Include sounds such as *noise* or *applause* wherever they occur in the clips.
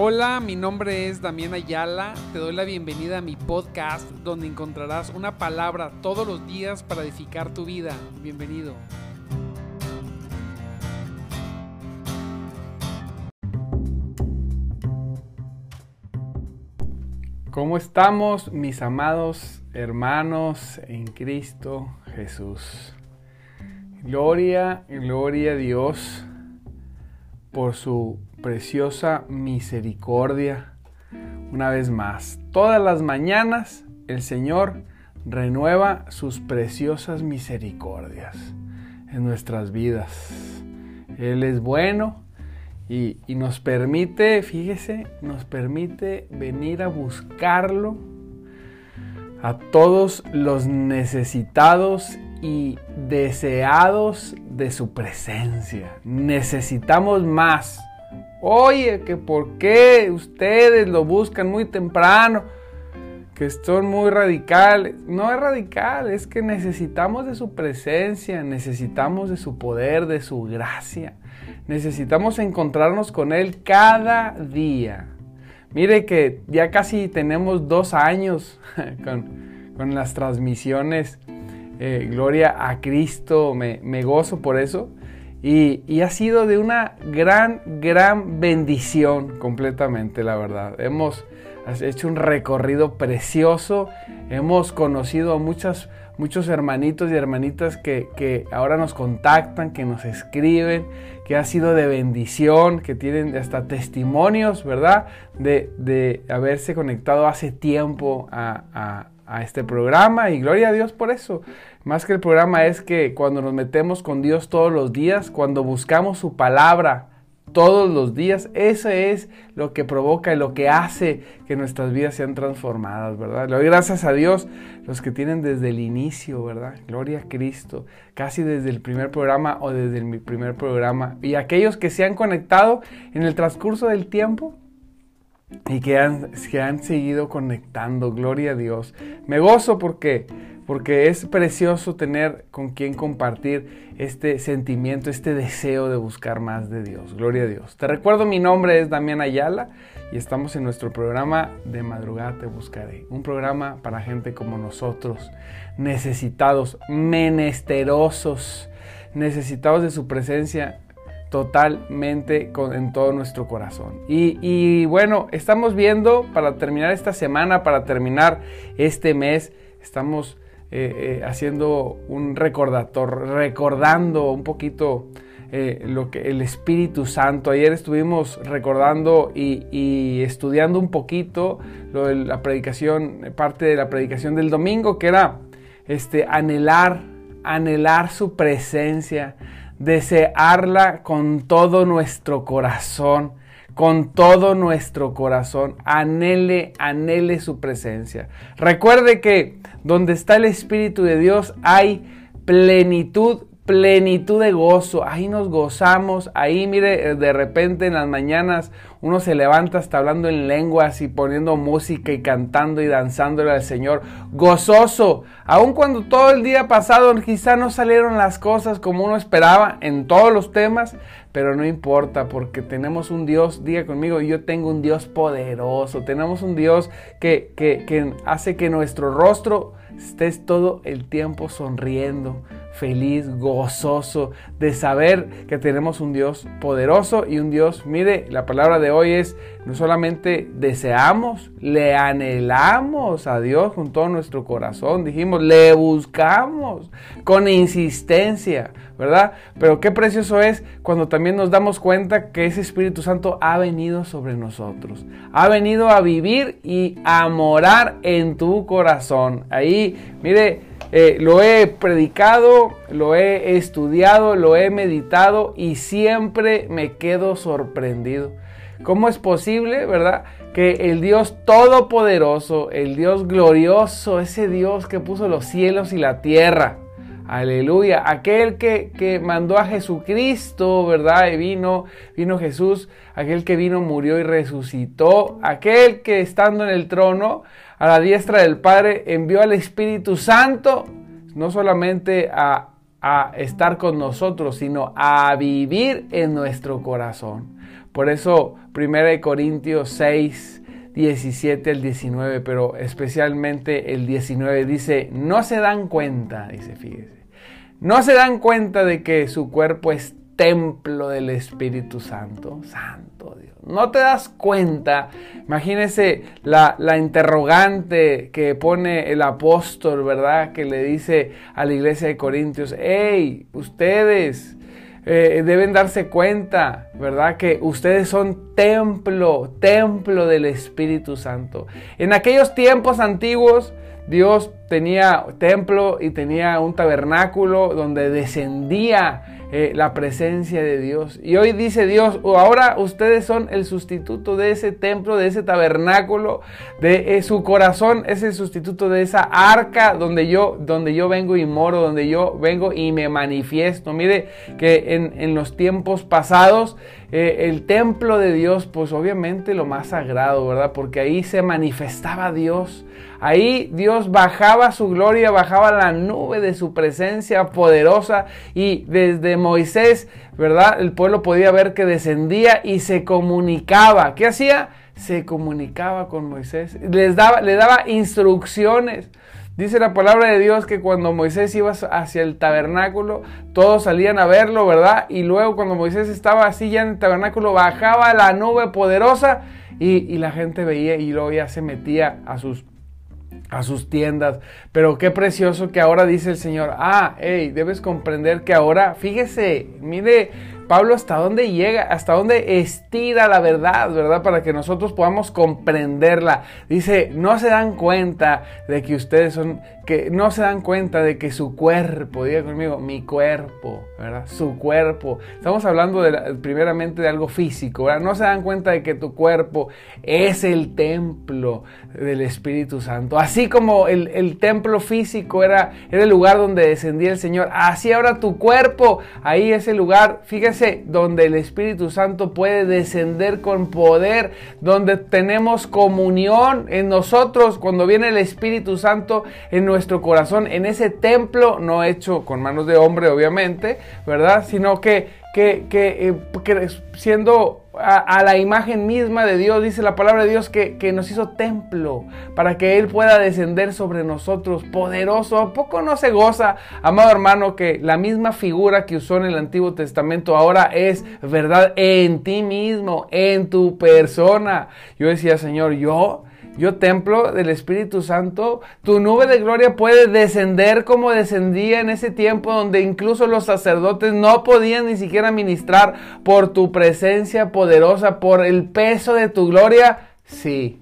Hola, mi nombre es Damián Ayala. Te doy la bienvenida a mi podcast donde encontrarás una palabra todos los días para edificar tu vida. Bienvenido. ¿Cómo estamos, mis amados hermanos en Cristo Jesús? Gloria, gloria a Dios por su preciosa misericordia. Una vez más, todas las mañanas el Señor renueva sus preciosas misericordias en nuestras vidas. Él es bueno y, nos permite, fíjese, nos permite venir a buscarlo a todos los necesitados y deseados de su presencia. Necesitamos más. Oye, que por qué ustedes lo buscan muy temprano, que son muy radicales. No es radical, es que necesitamos de su presencia, necesitamos de su poder, de su gracia. Necesitamos encontrarnos con Él cada día. Mire que ya casi tenemos dos años *laughs* con, las transmisiones. Eh, gloria a Cristo, me, me gozo por eso. Y, ha sido de una gran, gran bendición completamente, la verdad. Hemos hecho un recorrido precioso, hemos conocido a muchas, muchos hermanitos y hermanitas que, ahora nos contactan, que nos escriben, que ha sido de bendición, que tienen hasta testimonios, ¿verdad? De, haberse conectado hace tiempo a a este programa y gloria a Dios por eso. Más que el programa es que cuando nos metemos con Dios todos los días, cuando buscamos su palabra todos los días, eso es lo que provoca y lo que hace que nuestras vidas sean transformadas, ¿verdad? Le gracias a Dios los que tienen desde el inicio, ¿verdad? Gloria a Cristo, casi desde el primer programa o desde el primer programa. Y aquellos que se han conectado en el transcurso del tiempo, y que han, han seguido conectando. Gloria a Dios. Me gozo porque, porque es precioso tener con quien compartir este sentimiento, este deseo de buscar más de Dios. Gloria a Dios. Te recuerdo, mi nombre es Damián Ayala y estamos en nuestro programa de madrugada te buscaré. Un programa para gente como nosotros, necesitados, menesterosos, necesitados de su presencia totalmente en todo nuestro corazón. Y, bueno, estamos viendo para terminar esta semana, para terminar este mes, estamos eh, eh, haciendo un recordatorio, recordando un poquito eh, lo que el Espíritu Santo. Ayer estuvimos recordando y, estudiando un poquito lo de la predicación, parte de la predicación del domingo, que era este anhelar, anhelar su presencia desearla con todo nuestro corazón, con todo nuestro corazón. Anhele, anhele su presencia. Recuerde que donde está el Espíritu de Dios hay plenitud plenitud de gozo, ahí nos gozamos, ahí mire, de repente en las mañanas uno se levanta hasta hablando en lenguas y poniendo música y cantando y danzándole al Señor, gozoso, aun cuando todo el día pasado quizá no salieron las cosas como uno esperaba en todos los temas, pero no importa porque tenemos un Dios, diga conmigo, yo tengo un Dios poderoso, tenemos un Dios que, que, que hace que nuestro rostro estés todo el tiempo sonriendo feliz, gozoso de saber que tenemos un Dios poderoso y un Dios, mire, la palabra de hoy es, no solamente deseamos, le anhelamos a Dios con todo nuestro corazón, dijimos, le buscamos con insistencia, ¿verdad? Pero qué precioso es cuando también nos damos cuenta que ese Espíritu Santo ha venido sobre nosotros, ha venido a vivir y a morar en tu corazón. Ahí, mire, eh, lo he predicado, lo he estudiado, lo he meditado y siempre me quedo sorprendido. ¿Cómo es posible, verdad? Que el Dios todopoderoso, el Dios glorioso, ese Dios que puso los cielos y la tierra, aleluya, aquel que, que mandó a Jesucristo, ¿verdad? Y vino, vino Jesús, aquel que vino, murió y resucitó, aquel que estando en el trono, a la diestra del Padre, envió al Espíritu Santo, no solamente a, estar con nosotros, sino a vivir en nuestro corazón. Por eso 1 Corintios 6, 17 al 19, pero especialmente el 19 dice, no se dan cuenta, dice, fíjese, no se dan cuenta de que su cuerpo es templo del Espíritu Santo. Santo Dios. No te das cuenta. Imagínese la, la, interrogante que pone el apóstol, ¿verdad? Que le dice a la iglesia de Corintios, hey, ustedes eh, deben darse cuenta, ¿verdad? Que ustedes son templo, templo del Espíritu Santo. En aquellos tiempos antiguos, Dios tenía templo y tenía un tabernáculo donde descendía eh, la presencia de Dios. Y hoy dice Dios, ahora ustedes son el sustituto de ese templo, de ese tabernáculo, de eh, su corazón es el sustituto de esa arca donde yo, donde yo vengo y moro, donde yo vengo y me manifiesto. Mire que en, en los tiempos pasados eh, el templo de Dios, pues obviamente lo más sagrado, ¿verdad? Porque ahí se manifestaba Dios. Ahí Dios bajaba su gloria, bajaba la nube de su presencia poderosa y desde Moisés, ¿verdad? El pueblo podía ver que descendía y se comunicaba. ¿Qué hacía? Se comunicaba con Moisés. Les daba, le daba instrucciones. Dice la palabra de Dios que cuando Moisés iba hacia el tabernáculo, todos salían a verlo, ¿verdad? Y luego cuando Moisés estaba así ya en el tabernáculo, bajaba la nube poderosa y, la gente veía y luego ya se metía a sus a sus tiendas. Pero qué precioso que ahora dice el Señor, ah, hey, debes comprender que ahora, fíjese, mire, Pablo hasta dónde llega, hasta dónde estira la verdad, ¿verdad? Para que nosotros podamos comprenderla. Dice, no se dan cuenta de que ustedes son, que no se dan cuenta de que su cuerpo, diga conmigo, mi cuerpo, ¿verdad? Su cuerpo. Estamos hablando de, primeramente de algo físico, ¿verdad? No se dan cuenta de que tu cuerpo es el templo del Espíritu Santo. Así como el, templo físico era, era el lugar donde descendía el Señor, así ahora tu cuerpo, ahí es el lugar, fíjese, donde el Espíritu Santo puede descender con poder, donde tenemos comunión en nosotros cuando viene el Espíritu Santo en nuestro corazón, en ese templo no hecho con manos de hombre, obviamente, ¿verdad? Sino que, que, que, eh, siendo a, la imagen misma de Dios, dice la palabra de Dios que, nos hizo templo para que Él pueda descender sobre nosotros, poderoso. ¿A poco no se goza, amado hermano, que la misma figura que usó en el Antiguo Testamento ahora es verdad en ti mismo, en tu persona? Yo decía, Señor, yo yo templo del Espíritu Santo, tu nube de gloria puede descender como descendía en ese tiempo donde incluso los sacerdotes no podían ni siquiera ministrar por tu presencia poderosa, por el peso de tu gloria. Sí,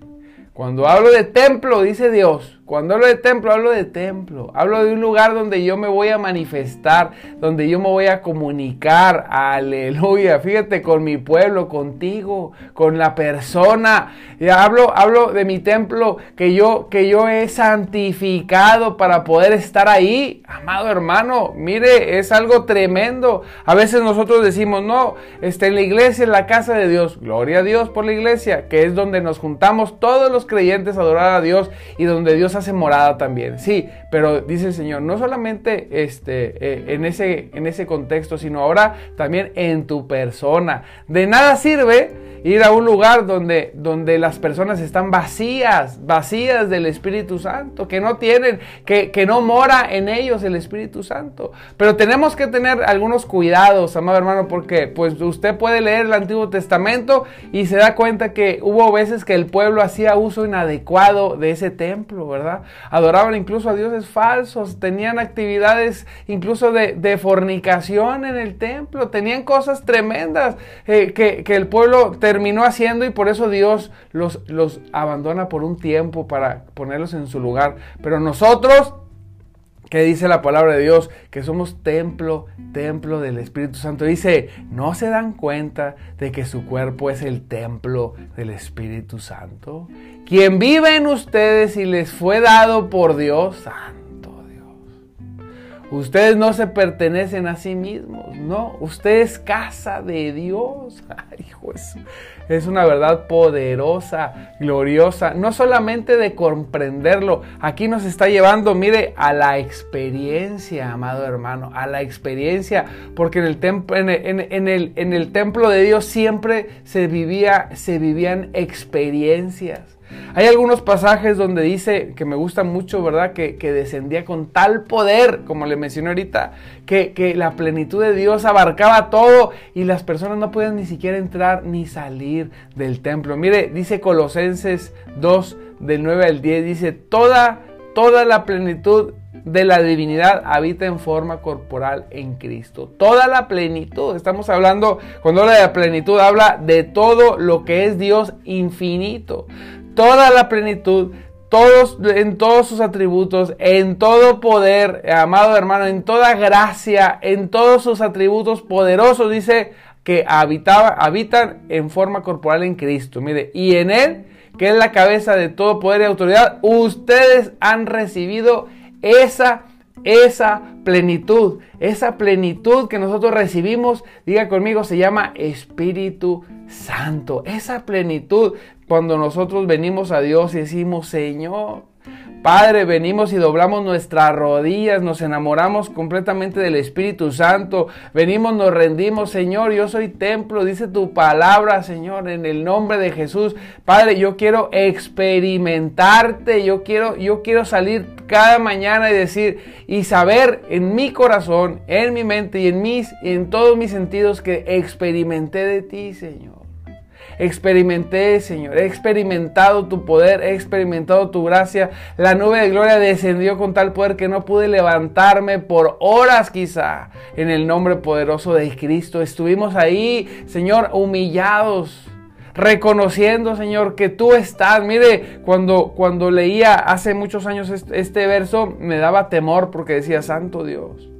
cuando hablo de templo, dice Dios, cuando hablo de templo, hablo de templo. Hablo de un lugar donde yo me voy a manifestar, donde yo me voy a comunicar. Aleluya. Fíjate con mi pueblo, contigo, con la persona. Hablo, hablo de mi templo que yo, que yo he santificado para poder estar ahí. Amado hermano, mire, es algo tremendo. A veces nosotros decimos, no, está en la iglesia, en la casa de Dios. Gloria a Dios por la iglesia, que es donde nos juntamos todos los creyentes a adorar a Dios y donde Dios hace morada también. Sí, pero dice el Señor, no solamente este, eh, en, ese, en ese contexto, sino ahora también en tu persona. De nada sirve ir a un lugar donde, donde las personas están vacías, vacías del Espíritu Santo, que no tienen, que, que no mora en ellos el Espíritu Santo. Pero tenemos que tener algunos cuidados, amado hermano, porque pues usted puede leer el Antiguo Testamento y se da cuenta que hubo veces que el pueblo hacía uso inadecuado de ese templo, ¿verdad? Adoraban incluso a dioses falsos, tenían actividades incluso de, fornicación en el templo, tenían cosas tremendas eh, que, que el pueblo terminó haciendo y por eso Dios los, los abandona por un tiempo para ponerlos en su lugar. Pero nosotros que dice la palabra de Dios, que somos templo, templo del Espíritu Santo. Dice, no se dan cuenta de que su cuerpo es el templo del Espíritu Santo. Quien vive en ustedes y les fue dado por Dios. Ustedes no se pertenecen a sí mismos, no. Usted es casa de Dios. *laughs* Ay, hijo, es una verdad poderosa, gloriosa, no solamente de comprenderlo, aquí nos está llevando, mire, a la experiencia, amado hermano, a la experiencia, porque en el, templo, en, el, en el templo de Dios siempre se, vivía, se vivían experiencias. Hay algunos pasajes donde dice, que me gusta mucho, ¿verdad? Que, descendía con tal poder, como le mencioné ahorita, que, la plenitud de Dios abarcaba todo y las personas no podían ni siquiera entrar ni salir del templo. Mire, dice Colosenses 2, del 9 al 10, dice, toda, toda la plenitud de la divinidad habita en forma corporal en Cristo. Toda la plenitud, estamos hablando, cuando habla de la plenitud, habla de todo lo que es Dios infinito toda la plenitud, todos, en todos sus atributos, en todo poder, amado hermano, en toda gracia, en todos sus atributos poderosos, dice que habitaba, habitan en forma corporal en Cristo. Mire, y en Él, que es la cabeza de todo poder y autoridad, ustedes han recibido esa esa plenitud, esa plenitud que nosotros recibimos, diga conmigo, se llama Espíritu Santo. Esa plenitud, cuando nosotros venimos a Dios y decimos, Señor, Padre, venimos y doblamos nuestras rodillas, nos enamoramos completamente del Espíritu Santo, venimos, nos rendimos, Señor, yo soy templo, dice tu palabra, Señor, en el nombre de Jesús. Padre, yo quiero experimentarte, yo quiero, yo quiero salir cada mañana y decir y saber en mi corazón, en mi mente y en mis, en todos mis sentidos que experimenté de ti, Señor. Experimenté, Señor, he experimentado tu poder, he experimentado tu gracia. La nube de gloria descendió con tal poder que no pude levantarme por horas quizá. En el nombre poderoso de Cristo estuvimos ahí, Señor, humillados reconociendo, Señor, que tú estás. Mire, cuando, cuando leía hace muchos años este, este, verso, me daba temor porque decía, Santo Dios.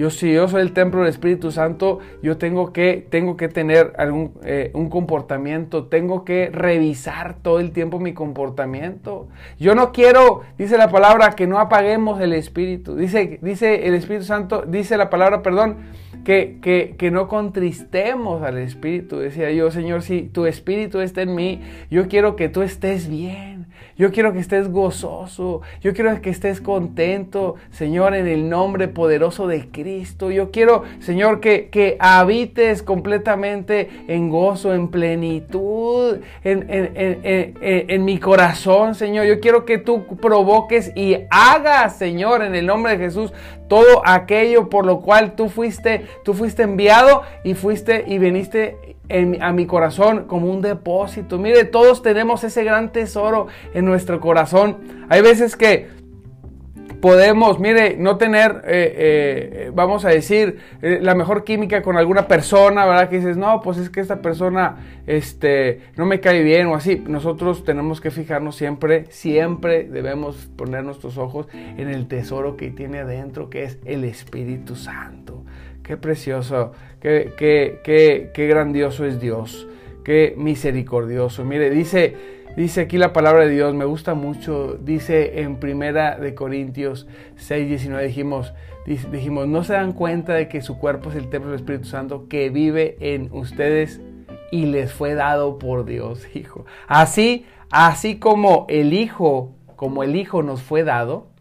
Yo si yo soy el templo del Espíritu Santo, yo tengo que, tengo que tener algún, eh, un comportamiento, tengo que revisar todo el tiempo mi comportamiento. Yo no quiero, dice la palabra, que no apaguemos el Espíritu. Dice, dice el Espíritu Santo, dice la palabra, perdón, que, que, que no contristemos al Espíritu. Decía yo, Señor, si tu Espíritu está en mí, yo quiero que tú estés bien. Yo quiero que estés gozoso. Yo quiero que estés contento, Señor, en el nombre poderoso de Cristo. Yo quiero, Señor, que, que habites completamente en gozo, en plenitud, en, en, en, mi corazón, Señor. Yo quiero que tú provoques y hagas, Señor, en el nombre de Jesús, todo aquello por lo cual tú fuiste, tú fuiste enviado y fuiste y viniste a mi corazón como un depósito. Mire, todos tenemos ese gran tesoro en nuestro corazón. Hay veces que podemos, mire, no tener, eh, eh, vamos a decir, eh, la mejor química con alguna persona, ¿verdad? Que dices, no, pues es que esta persona, este, no me cae bien o así. Nosotros tenemos que fijarnos siempre, siempre debemos poner nuestros ojos en el tesoro que tiene adentro, que es el Espíritu Santo. Qué precioso, qué, qué, qué, qué grandioso es Dios, qué misericordioso. Mire, dice, dice aquí la palabra de Dios, me gusta mucho, dice en Primera de Corintios 6, 19, dijimos, dijimos, no se dan cuenta de que su cuerpo es el templo del Espíritu Santo que vive en ustedes y les fue dado por Dios, *laughs* hijo. Así, así como el Hijo, como el Hijo nos fue dado,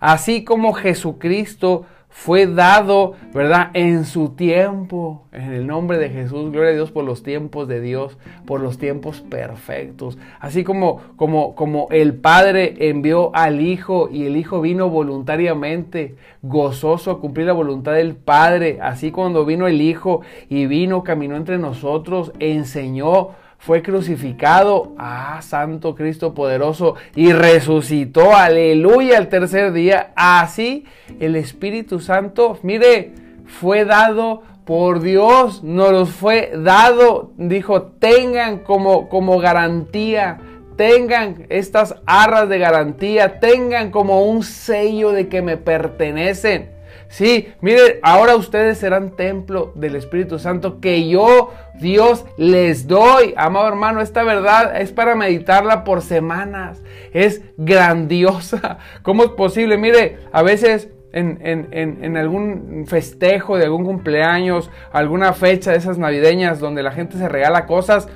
así como Jesucristo fue dado, ¿verdad? En su tiempo, en el nombre de Jesús, gloria a Dios por los tiempos de Dios, por los tiempos perfectos. Así como, como, como el Padre envió al Hijo y el Hijo vino voluntariamente, gozoso a cumplir la voluntad del Padre, así cuando vino el Hijo y vino, caminó entre nosotros, enseñó, fue crucificado, ah, Santo Cristo poderoso, y resucitó, aleluya, el tercer día. Así el Espíritu Santo, mire, fue dado por Dios, nos fue dado, dijo, tengan como, como garantía, tengan estas arras de garantía, tengan como un sello de que me pertenecen. Sí, mire, ahora ustedes serán templo del Espíritu Santo que yo, Dios, les doy. Amado hermano, esta verdad es para meditarla por semanas. Es grandiosa. *laughs* ¿Cómo es posible? Mire, a veces en, algún festejo de algún cumpleaños, alguna fecha de esas navideñas donde la gente se regala cosas,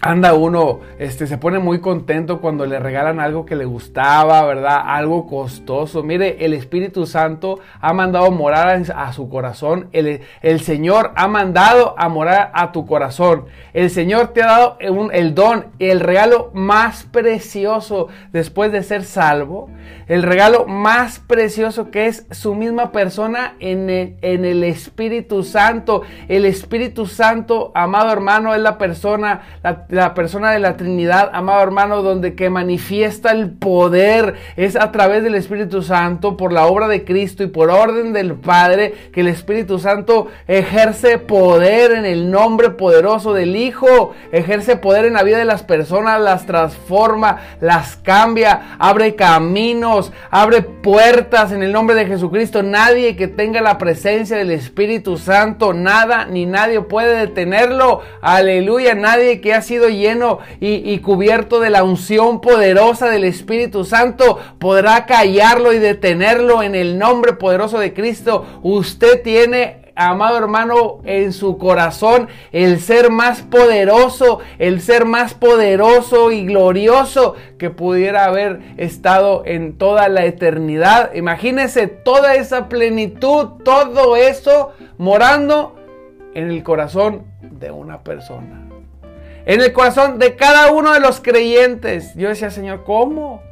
anda uno, este, se pone muy contento cuando le regalan algo que le gustaba, ¿verdad? Algo costoso. Mire, el Espíritu Santo ha mandado morar a, su corazón. El, el, Señor ha mandado a morar a tu corazón. El Señor te ha dado el don, el regalo más precioso después de ser salvo. El regalo más precioso que es su misma persona en el, en el Espíritu Santo. El Espíritu Santo, amado hermano, es la persona, la, la persona de la Trinidad, amado hermano, donde que manifiesta el poder es a través del Espíritu Santo, por la obra de Cristo y por orden del Padre, que el Espíritu Santo ejerce poder en el nombre poderoso del Hijo, ejerce poder en la vida de las personas, las transforma, las cambia, abre caminos, abre puertas en el nombre de Jesucristo. Nadie que tenga la presencia del Espíritu Santo, nada ni nadie puede detenerlo. Aleluya, nadie que ha sido lleno y, cubierto de la unción poderosa del Espíritu Santo podrá callarlo y detenerlo en el nombre poderoso de Cristo. Usted tiene amado hermano, en su corazón el ser más poderoso, el ser más poderoso y glorioso que pudiera haber estado en toda la eternidad. Imagínese toda esa plenitud, todo eso morando en el corazón de una persona en el corazón de cada uno de los creyentes. Yo decía, Señor, ¿cómo?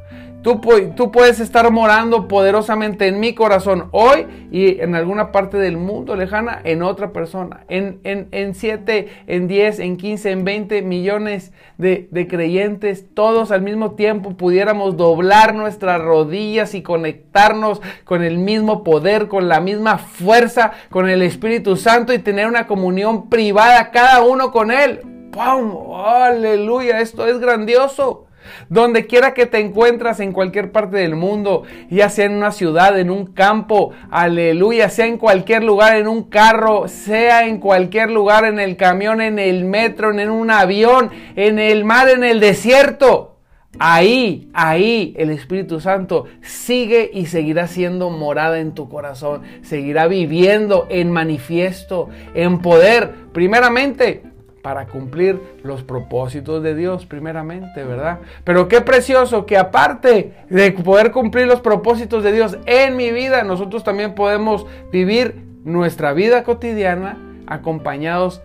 Tú, tú, puedes estar morando poderosamente en mi corazón hoy y en alguna parte del mundo lejana en otra persona. En, en, en 7, en 10, en 15, en 20 millones de, de creyentes, todos al mismo tiempo pudiéramos doblar nuestras rodillas y conectarnos con el mismo poder, con la misma fuerza, con el Espíritu Santo y tener una comunión privada cada uno con Él. ¡Pum! ¡Aleluya! Esto es grandioso. Donde quiera que te encuentras en cualquier parte del mundo, ya sea en una ciudad, en un campo, aleluya, sea en cualquier lugar, en un carro, sea en cualquier lugar, en el camión, en el metro, en un avión, en el mar, en el desierto. Ahí, ahí el Espíritu Santo sigue y seguirá siendo morada en tu corazón, seguirá viviendo en manifiesto, en poder, primeramente para cumplir los propósitos de Dios primeramente, ¿verdad? Pero qué precioso que aparte de poder cumplir los propósitos de Dios en mi vida, nosotros también podemos vivir nuestra vida cotidiana acompañados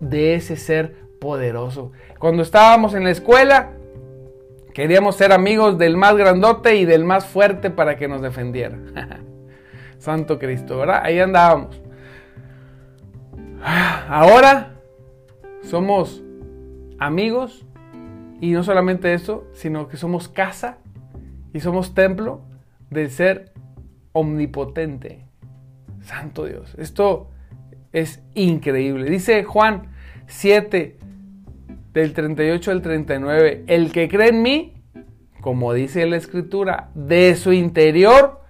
de ese ser poderoso. Cuando estábamos en la escuela, queríamos ser amigos del más grandote y del más fuerte para que nos defendiera. *laughs* Santo Cristo, ¿verdad? Ahí andábamos. Ahora somos amigos y no solamente eso, sino que somos casa y somos templo del ser omnipotente. Santo Dios, esto es increíble. Dice Juan 7 del 38 al 39, el que cree en mí, como dice la escritura, de su interior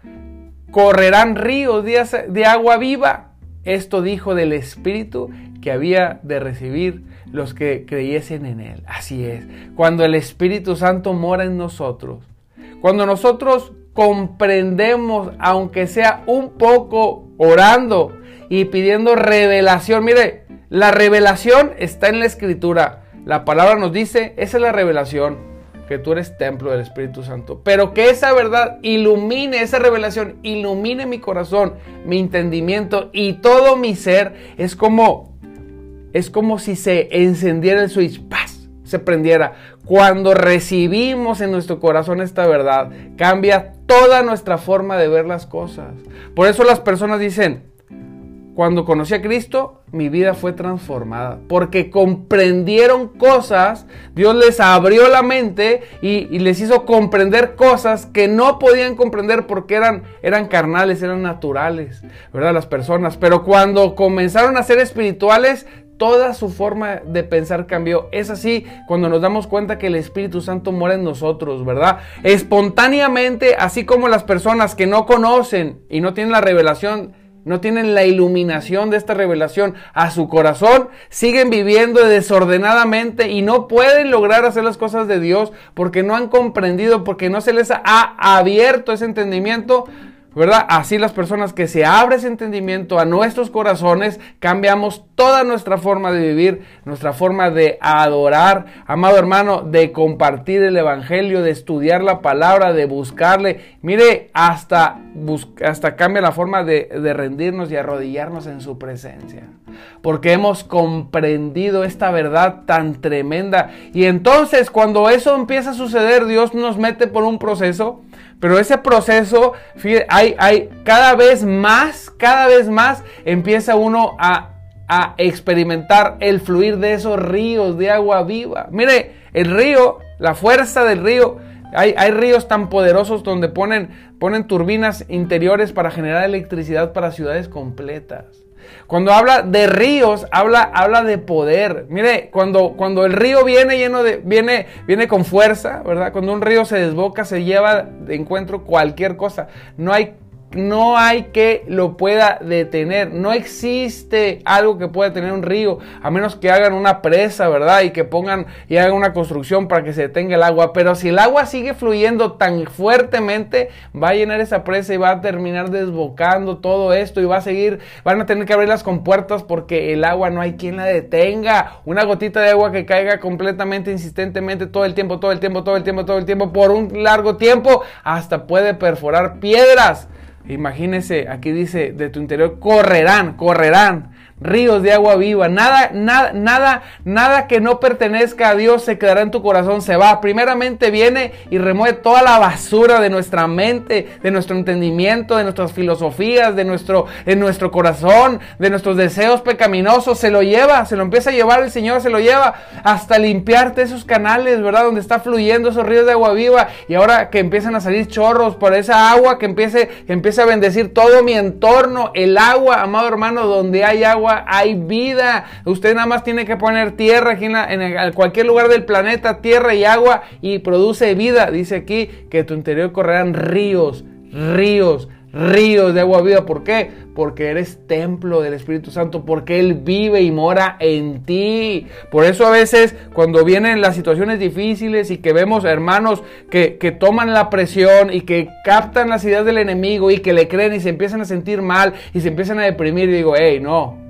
correrán ríos de agua viva. Esto dijo del Espíritu que había de recibir los que creyesen en Él. Así es, cuando el Espíritu Santo mora en nosotros, cuando nosotros comprendemos, aunque sea un poco orando y pidiendo revelación, mire, la revelación está en la Escritura. La palabra nos dice, esa es la revelación que tú eres templo del Espíritu Santo, pero que esa verdad ilumine, esa revelación ilumine mi corazón, mi entendimiento y todo mi ser, es como es como si se encendiera el switch, ¡paz! se prendiera. Cuando recibimos en nuestro corazón esta verdad, cambia toda nuestra forma de ver las cosas. Por eso las personas dicen, cuando conocí a Cristo, mi vida fue transformada. Porque comprendieron cosas, Dios les abrió la mente y, les hizo comprender cosas que no podían comprender porque eran, eran carnales, eran naturales, ¿verdad? Las personas. Pero cuando comenzaron a ser espirituales, toda su forma de pensar cambió. Es así cuando nos damos cuenta que el Espíritu Santo mora en nosotros, ¿verdad? Espontáneamente, así como las personas que no conocen y no tienen la revelación no tienen la iluminación de esta revelación a su corazón, siguen viviendo desordenadamente y no pueden lograr hacer las cosas de Dios porque no han comprendido, porque no se les ha abierto ese entendimiento. ¿Verdad? Así las personas que se abre ese entendimiento a nuestros corazones, cambiamos toda nuestra forma de vivir, nuestra forma de adorar, amado hermano, de compartir el Evangelio, de estudiar la palabra, de buscarle. Mire, hasta, hasta cambia la forma de, de rendirnos y arrodillarnos en su presencia. Porque hemos comprendido esta verdad tan tremenda. Y entonces cuando eso empieza a suceder, Dios nos mete por un proceso pero ese proceso, hay, hay cada vez más, cada vez más empieza uno a, experimentar el fluir de esos ríos de agua viva. Mire, el río, la fuerza del río, hay, hay, ríos tan poderosos donde ponen, ponen turbinas interiores para generar electricidad para ciudades completas. Cuando habla de ríos, habla, habla de poder. Mire, cuando, cuando el río viene lleno de, viene, viene con fuerza, ¿verdad? Cuando un río se desboca, se lleva de encuentro cualquier cosa. No hay no hay que lo pueda detener. No existe algo que pueda tener un río, a menos que hagan una presa, ¿verdad? Y que pongan y hagan una construcción para que se detenga el agua. Pero si el agua sigue fluyendo tan fuertemente, va a llenar esa presa y va a terminar desbocando todo esto y va a seguir, van a tener que abrir las compuertas porque el agua no hay quien la detenga. Una gotita de agua que caiga completamente, insistentemente, todo el tiempo, todo el tiempo, todo el tiempo, todo el tiempo, por un largo tiempo, hasta puede perforar piedras. Imagínese, aquí dice, de tu interior correrán, correrán ríos de agua viva. Nada, nada, nada, nada que no pertenezca a Dios se quedará en tu corazón, se va. Primeramente viene y remueve toda la basura de nuestra mente, de nuestro entendimiento, de nuestras filosofías, de nuestro, de nuestro corazón, de nuestros deseos pecaminosos. Se lo lleva, se lo empieza a llevar el Señor, se lo lleva hasta limpiarte esos canales, ¿verdad? Donde está fluyendo esos ríos de agua viva. Y ahora que empiezan a salir chorros por esa agua, que empiece, que empiece a bendecir todo mi entorno. El agua, amado hermano, donde hay agua hay vida. Usted nada más tiene que poner tierra aquí en, cualquier lugar del planeta, tierra y agua y produce vida. Dice aquí que tu interior correrán ríos, ríos, ríos de agua viva. ¿Por qué? Porque eres templo del Espíritu Santo, porque Él vive y mora en ti. Por eso a veces cuando vienen las situaciones difíciles y que vemos hermanos que, que toman la presión y que captan las ideas del enemigo y que le creen y se empiezan a sentir mal y se empiezan a deprimir, digo, hey, no,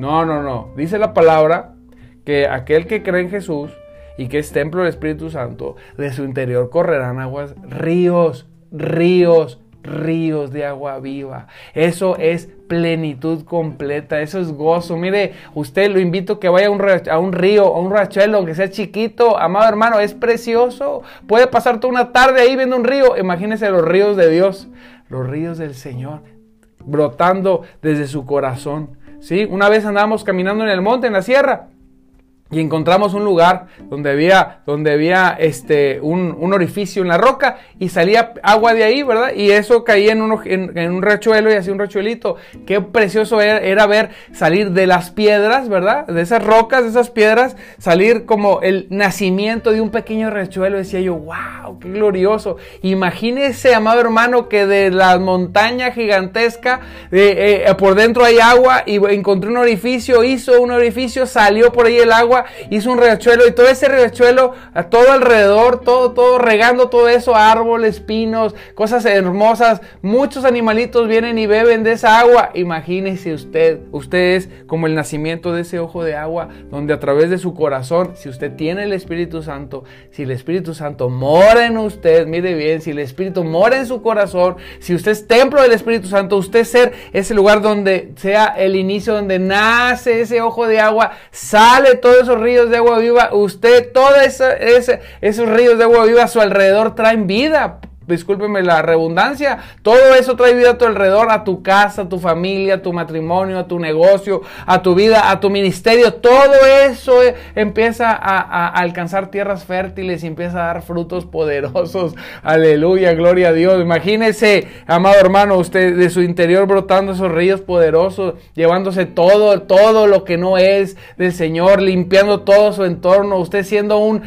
no, no, no. Dice la palabra que aquel que cree en Jesús y que es templo del Espíritu Santo, de su interior correrán aguas, ríos, ríos, ríos de agua viva. Eso es plenitud completa, eso es gozo. Mire, usted lo invito a que vaya a un, río, a un rachuelo, que sea chiquito, amado hermano, es precioso. Puede pasar toda una tarde ahí viendo un río. Imagínese los ríos de Dios, los ríos del Señor, brotando desde su corazón. ¿Sí? Una vez andábamos caminando en el monte, en la sierra, y encontramos un lugar donde había, donde había este, un, orificio en la roca y salía agua de ahí, ¿verdad? Y eso caía en un, en, un rechuelo y hacía un rechuelito. Qué precioso era, ver salir de las piedras, ¿verdad? De esas rocas, de esas piedras, salir como el nacimiento de un pequeño rechuelo. Decía yo, wow, qué glorioso. Imagínese, amado hermano, que de la montaña gigantesca, eh, por dentro hay agua y encontré un orificio, hizo un orificio, salió por ahí el agua hizo un riachuelo y todo ese riachuelo, a todo alrededor, todo, todo regando todo eso, árboles, pinos, cosas hermosas, muchos animalitos vienen y beben de esa agua. Imagínese usted, usted es como el nacimiento de ese ojo de agua, donde a través de su corazón, si usted tiene el Espíritu Santo, si el Espíritu Santo mora en usted, mire bien, si el Espíritu mora en su corazón, si usted es templo del Espíritu Santo, usted ser ese lugar donde sea el inicio, donde nace ese ojo de agua, sale todo eso ríos de agua viva, usted, todos esos ríos de agua viva a su alrededor traen vida discúlpeme la redundancia, todo eso trae vida a tu alrededor, a tu casa, a tu familia, a tu matrimonio, a tu negocio, a tu vida, a tu ministerio, todo eso eh, empieza a, alcanzar tierras fértiles y empieza a dar frutos poderosos. *laughs* Aleluya, gloria a Dios. Imagínese, amado hermano, usted de su interior brotando esos ríos poderosos, llevándose todo, todo lo que no es del Señor, limpiando todo su entorno, usted siendo un,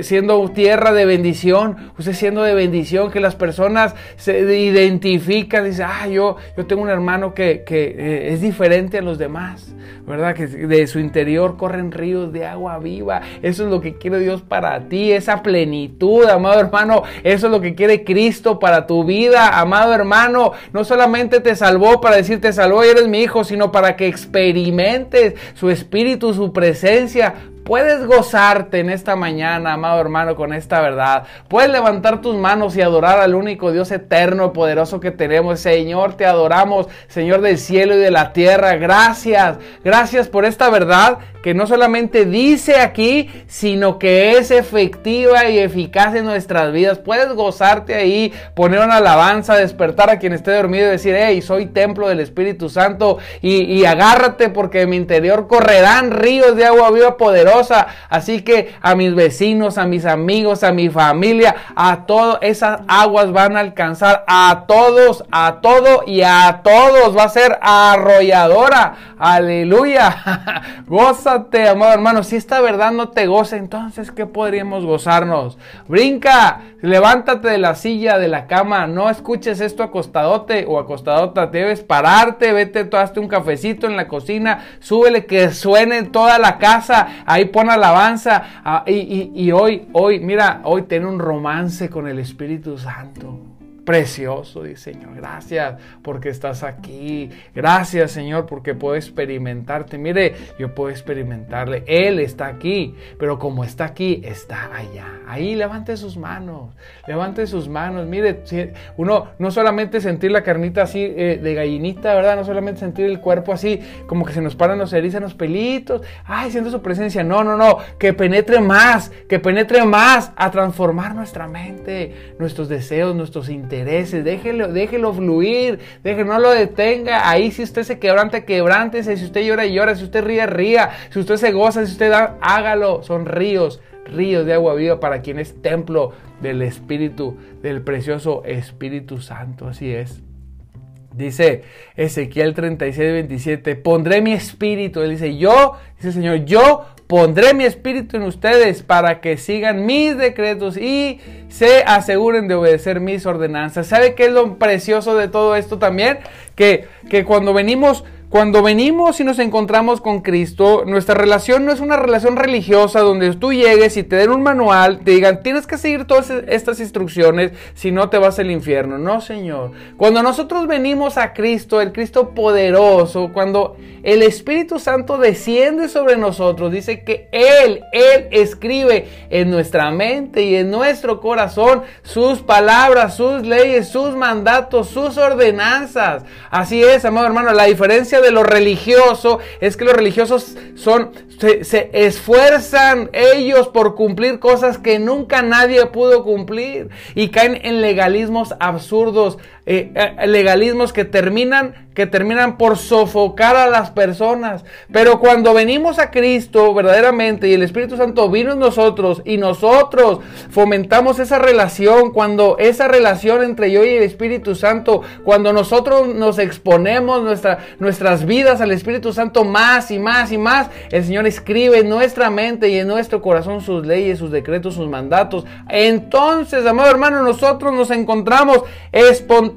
siendo tierra de bendición, usted siendo de bendición que las personas se identifican, dicen, ah, yo, yo tengo un hermano que, que eh, es diferente a los demás, ¿verdad? Que de su interior corren ríos de agua viva. Eso es lo que quiere Dios para ti, esa plenitud, amado hermano. Eso es lo que quiere Cristo para tu vida, amado hermano. No solamente te salvó para decir, te salvó y eres mi hijo, sino para que experimentes su espíritu, su presencia Puedes gozarte en esta mañana, amado hermano, con esta verdad. Puedes levantar tus manos y adorar al único Dios eterno y poderoso que tenemos. Señor, te adoramos, Señor del cielo y de la tierra. Gracias, gracias por esta verdad que no solamente dice aquí, sino que es efectiva y eficaz en nuestras vidas. Puedes gozarte ahí, poner una alabanza, despertar a quien esté dormido y decir, hey, soy templo del Espíritu Santo y, agárrate porque en mi interior correrán ríos de agua viva poderosa Así que a mis vecinos, a mis amigos, a mi familia, a todas esas aguas van a alcanzar a todos, a todo y a todos. Va a ser arrolladora. Aleluya. *laughs* Gózate, amado hermano. Si esta verdad no te goza, entonces ¿qué podríamos gozarnos? Brinca, levántate de la silla, de la cama. No escuches esto acostadote o acostadota. Debes pararte, vete, hazte un cafecito en la cocina, súbele que suene toda la casa. Ahí pon alabanza. Ah, y, y hoy, hoy, mira, hoy ten un romance con el Espíritu Santo precioso, dice Señor. Gracias porque estás aquí. Gracias, Señor, porque puedo experimentarte. Mire, yo puedo experimentarle. Él está aquí, pero como está aquí, está allá. Ahí levante sus manos. Levante sus manos. Mire, uno no solamente sentir la carnita así eh, de gallinita, ¿verdad? No solamente sentir el cuerpo así, como que se nos paran los erizan los pelitos. Ay, siento su presencia. No, no, no. Que penetre más, que penetre más a transformar nuestra mente, nuestros deseos, nuestros intereses déjelo, déjelo fluir, déjelo, no lo detenga. Ahí si usted se quebrante, quebrántese. Si usted llora, llora. Si usted ríe, ría. Si usted se goza, si usted da, hágalo. Son ríos, ríos de agua viva para quien es templo del Espíritu, del precioso Espíritu Santo. Así es. Dice Ezequiel 36, 27, pondré mi espíritu. Él dice, yo, dice el Señor, yo pondré mi espíritu en ustedes para que sigan mis decretos y se aseguren de obedecer mis ordenanzas. ¿Sabe qué es lo precioso de todo esto también? Que, que cuando venimos cuando venimos y nos encontramos con Cristo, nuestra relación no es una relación religiosa donde tú llegues y te den un manual, te digan, tienes que seguir todas estas instrucciones, si no te vas al infierno. No, Señor. Cuando nosotros venimos a Cristo, el Cristo poderoso, cuando el Espíritu Santo desciende sobre nosotros, dice que Él, Él escribe en nuestra mente y en nuestro corazón sus palabras, sus leyes, sus mandatos, sus ordenanzas. Así es, amado hermano, la diferencia de lo religioso es que los religiosos son, se, esfuerzan ellos por cumplir cosas que nunca nadie pudo cumplir y caen en legalismos absurdos, eh, eh, legalismos que terminan que terminan por sofocar a las personas. Pero cuando venimos a Cristo verdaderamente y el Espíritu Santo vino en nosotros y nosotros fomentamos esa relación, cuando esa relación entre yo y el Espíritu Santo, cuando nosotros nos exponemos nuestra, nuestras vidas al Espíritu Santo más y más y más, el Señor escribe en nuestra mente y en nuestro corazón sus leyes, sus decretos, sus mandatos. Entonces, amado hermano, nosotros nos encontramos espontáneamente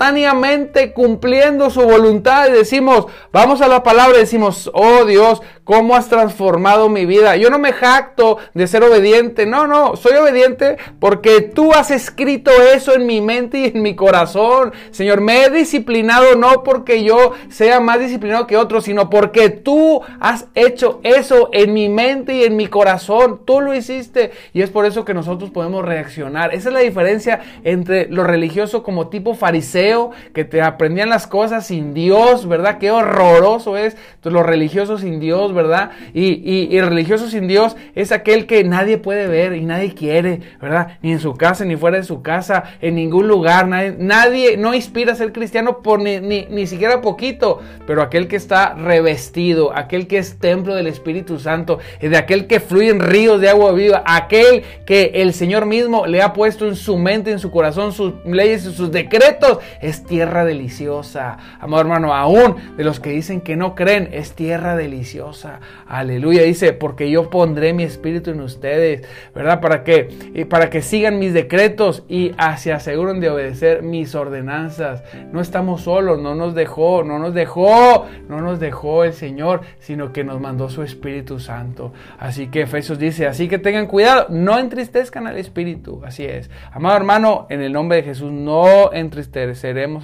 cumpliendo su voluntad y decimos, vamos a la palabra y decimos, oh Dios, ¿cómo has transformado mi vida? Yo no me jacto de ser obediente, no, no, soy obediente porque tú has escrito eso en mi mente y en mi corazón. Señor, me he disciplinado no porque yo sea más disciplinado que otros, sino porque tú has hecho eso en mi mente y en mi corazón. Tú lo hiciste y es por eso que nosotros podemos reaccionar. Esa es la diferencia entre lo religioso como tipo fariseo, que te aprendían las cosas sin Dios ¿verdad? Qué horroroso es los religiosos sin Dios, ¿verdad? Y, y, religioso sin Dios es aquel que nadie puede ver y nadie quiere, ¿verdad? Ni en su casa, ni fuera de su casa, en ningún lugar. Nadie, no inspira a ser cristiano por ni, ni, siquiera poquito, pero aquel que está revestido, aquel que es templo del Espíritu Santo, de aquel que fluye en ríos de agua viva, aquel que el Señor mismo le ha puesto en su mente, en su corazón, sus leyes y sus decretos, es tierra deliciosa. Amor hermano, aún de los que dicen que no creen, es tierra deliciosa. Aleluya. Dice, porque yo pondré mi espíritu en ustedes, ¿verdad? Para que, para que sigan mis decretos y se aseguren de obedecer mis ordenanzas. No estamos solos, no nos dejó, no nos dejó, no nos dejó el Señor, sino que nos mandó su Espíritu Santo. Así que Efesios dice, así que tengan cuidado, no entristezcan al Espíritu. Así es. Amado hermano, en el nombre de Jesús no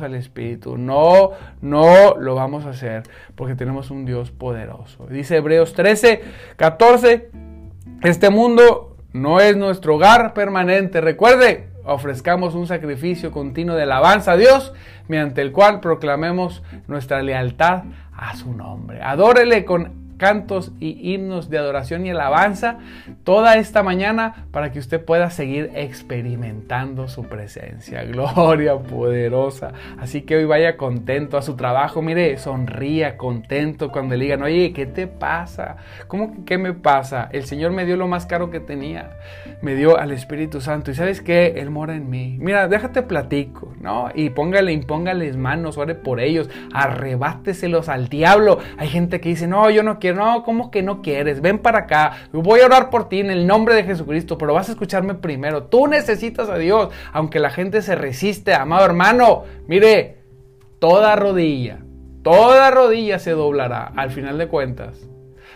al Espíritu. No, no lo vamos a hacer porque tenemos un Dios poderoso. Dice Hebreos 13, 14, este mundo no es nuestro hogar permanente. Recuerde, ofrezcamos un sacrificio continuo de alabanza a Dios, mediante el cual proclamemos nuestra lealtad a su nombre. Adórele con cantos y himnos de adoración y alabanza toda esta mañana para que usted pueda seguir experimentando su presencia. *laughs* Gloria poderosa. Así que hoy vaya contento a su trabajo. Mire, sonría contento cuando le digan, oye, ¿qué te pasa? ¿Cómo que qué me pasa? El Señor me dio lo más caro que tenía. Me dio al Espíritu Santo. ¿Y sabes qué? Él mora en mí. Mira, déjate platico, ¿no? Y póngale, impóngales manos, ore por ellos. Arrebáteselos al diablo. Hay gente que dice, no, yo no quiero no, ¿cómo que no quieres? Ven para acá, voy a orar por ti en el nombre de Jesucristo, pero vas a escucharme primero. Tú necesitas a Dios, aunque la gente se resiste, amado hermano. Mire, toda rodilla, toda rodilla se doblará al final de cuentas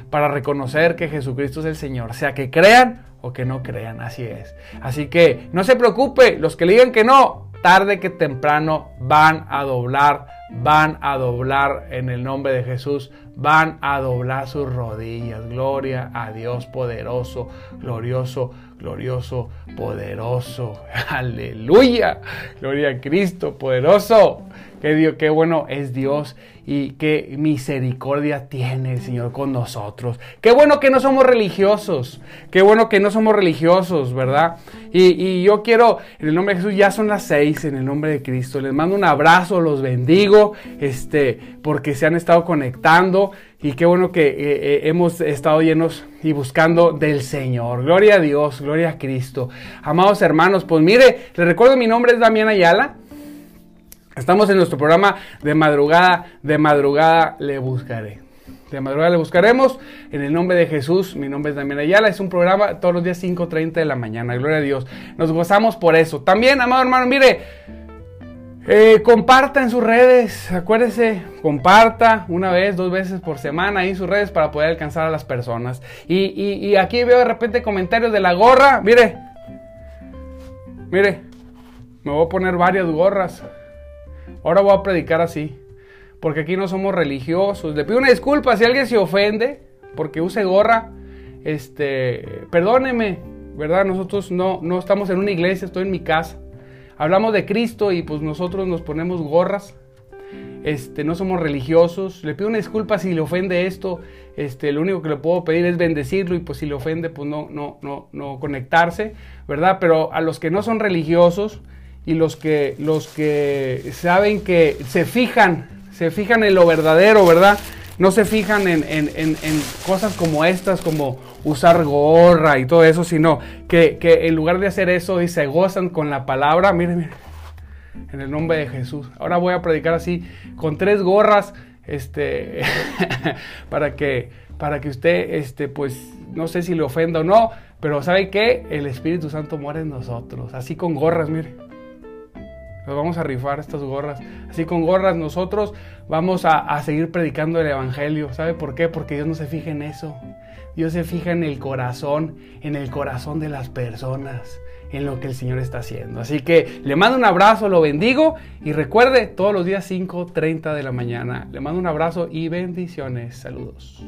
para reconocer que Jesucristo es el Señor, sea que crean o que no crean, así es. Así que no se preocupe, los que le digan que no, tarde que temprano van a doblar, van a doblar en el nombre de Jesús, van a doblar sus rodillas. Gloria a Dios poderoso, glorioso, glorioso, poderoso. *laughs* Aleluya. Gloria a Cristo poderoso. Qué, Dios, qué bueno es Dios y qué misericordia tiene el Señor con nosotros. Qué bueno que no somos religiosos. Qué bueno que no somos religiosos, ¿verdad? Y, yo quiero, en el nombre de Jesús, ya son las seis, en el nombre de Cristo. Les mando un abrazo, los bendigo, este, porque se han estado conectando. Y qué bueno que eh, eh, hemos estado llenos y buscando del Señor. Gloria a Dios, gloria a Cristo. Amados hermanos, pues mire, les recuerdo mi nombre es Damián Ayala. Estamos en nuestro programa de madrugada, de madrugada le buscaré. De madrugada le buscaremos en el nombre de Jesús. Mi nombre es Damián Ayala. Es un programa todos los días 5.30 de la mañana. Gloria a Dios. Nos gozamos por eso. También, amado hermano, mire, eh, comparta en sus redes. Acuérdese, comparta una vez, dos veces por semana en sus redes para poder alcanzar a las personas. Y, y aquí veo de repente comentarios de la gorra. Mire, mire, me voy a poner varias gorras. Ahora voy a predicar así, porque aquí no somos religiosos. Le pido una disculpa si alguien se ofende porque use gorra. Este, perdóneme, ¿verdad? Nosotros no, no estamos en una iglesia, estoy en mi casa. Hablamos de Cristo y pues nosotros nos ponemos gorras. Este, no somos religiosos. Le pido una disculpa si le ofende esto. Este, lo único que le puedo pedir es bendecirlo y pues si le ofende, pues no, no, no, no conectarse, ¿verdad? Pero a los que no son religiosos, y los que, los que saben que se fijan, se fijan en lo verdadero, ¿verdad? No se fijan en, cosas como estas, como usar gorra y todo eso, sino que, en lugar de hacer eso y se gozan con la palabra, miren, miren, en el nombre de Jesús. Ahora voy a predicar así, con tres gorras, este, *laughs* para que, para que usted, este, pues, no sé si le ofenda o no, pero ¿sabe qué? El Espíritu Santo muere en nosotros, así con gorras, miren. Nos vamos a rifar estas gorras. Así con gorras nosotros vamos a, a, seguir predicando el Evangelio. ¿Sabe por qué? Porque Dios no se fija en eso. Dios se fija en el corazón, en el corazón de las personas, en lo que el Señor está haciendo. Así que le mando un abrazo, lo bendigo y recuerde todos los días 5.30 de la mañana. Le mando un abrazo y bendiciones. Saludos.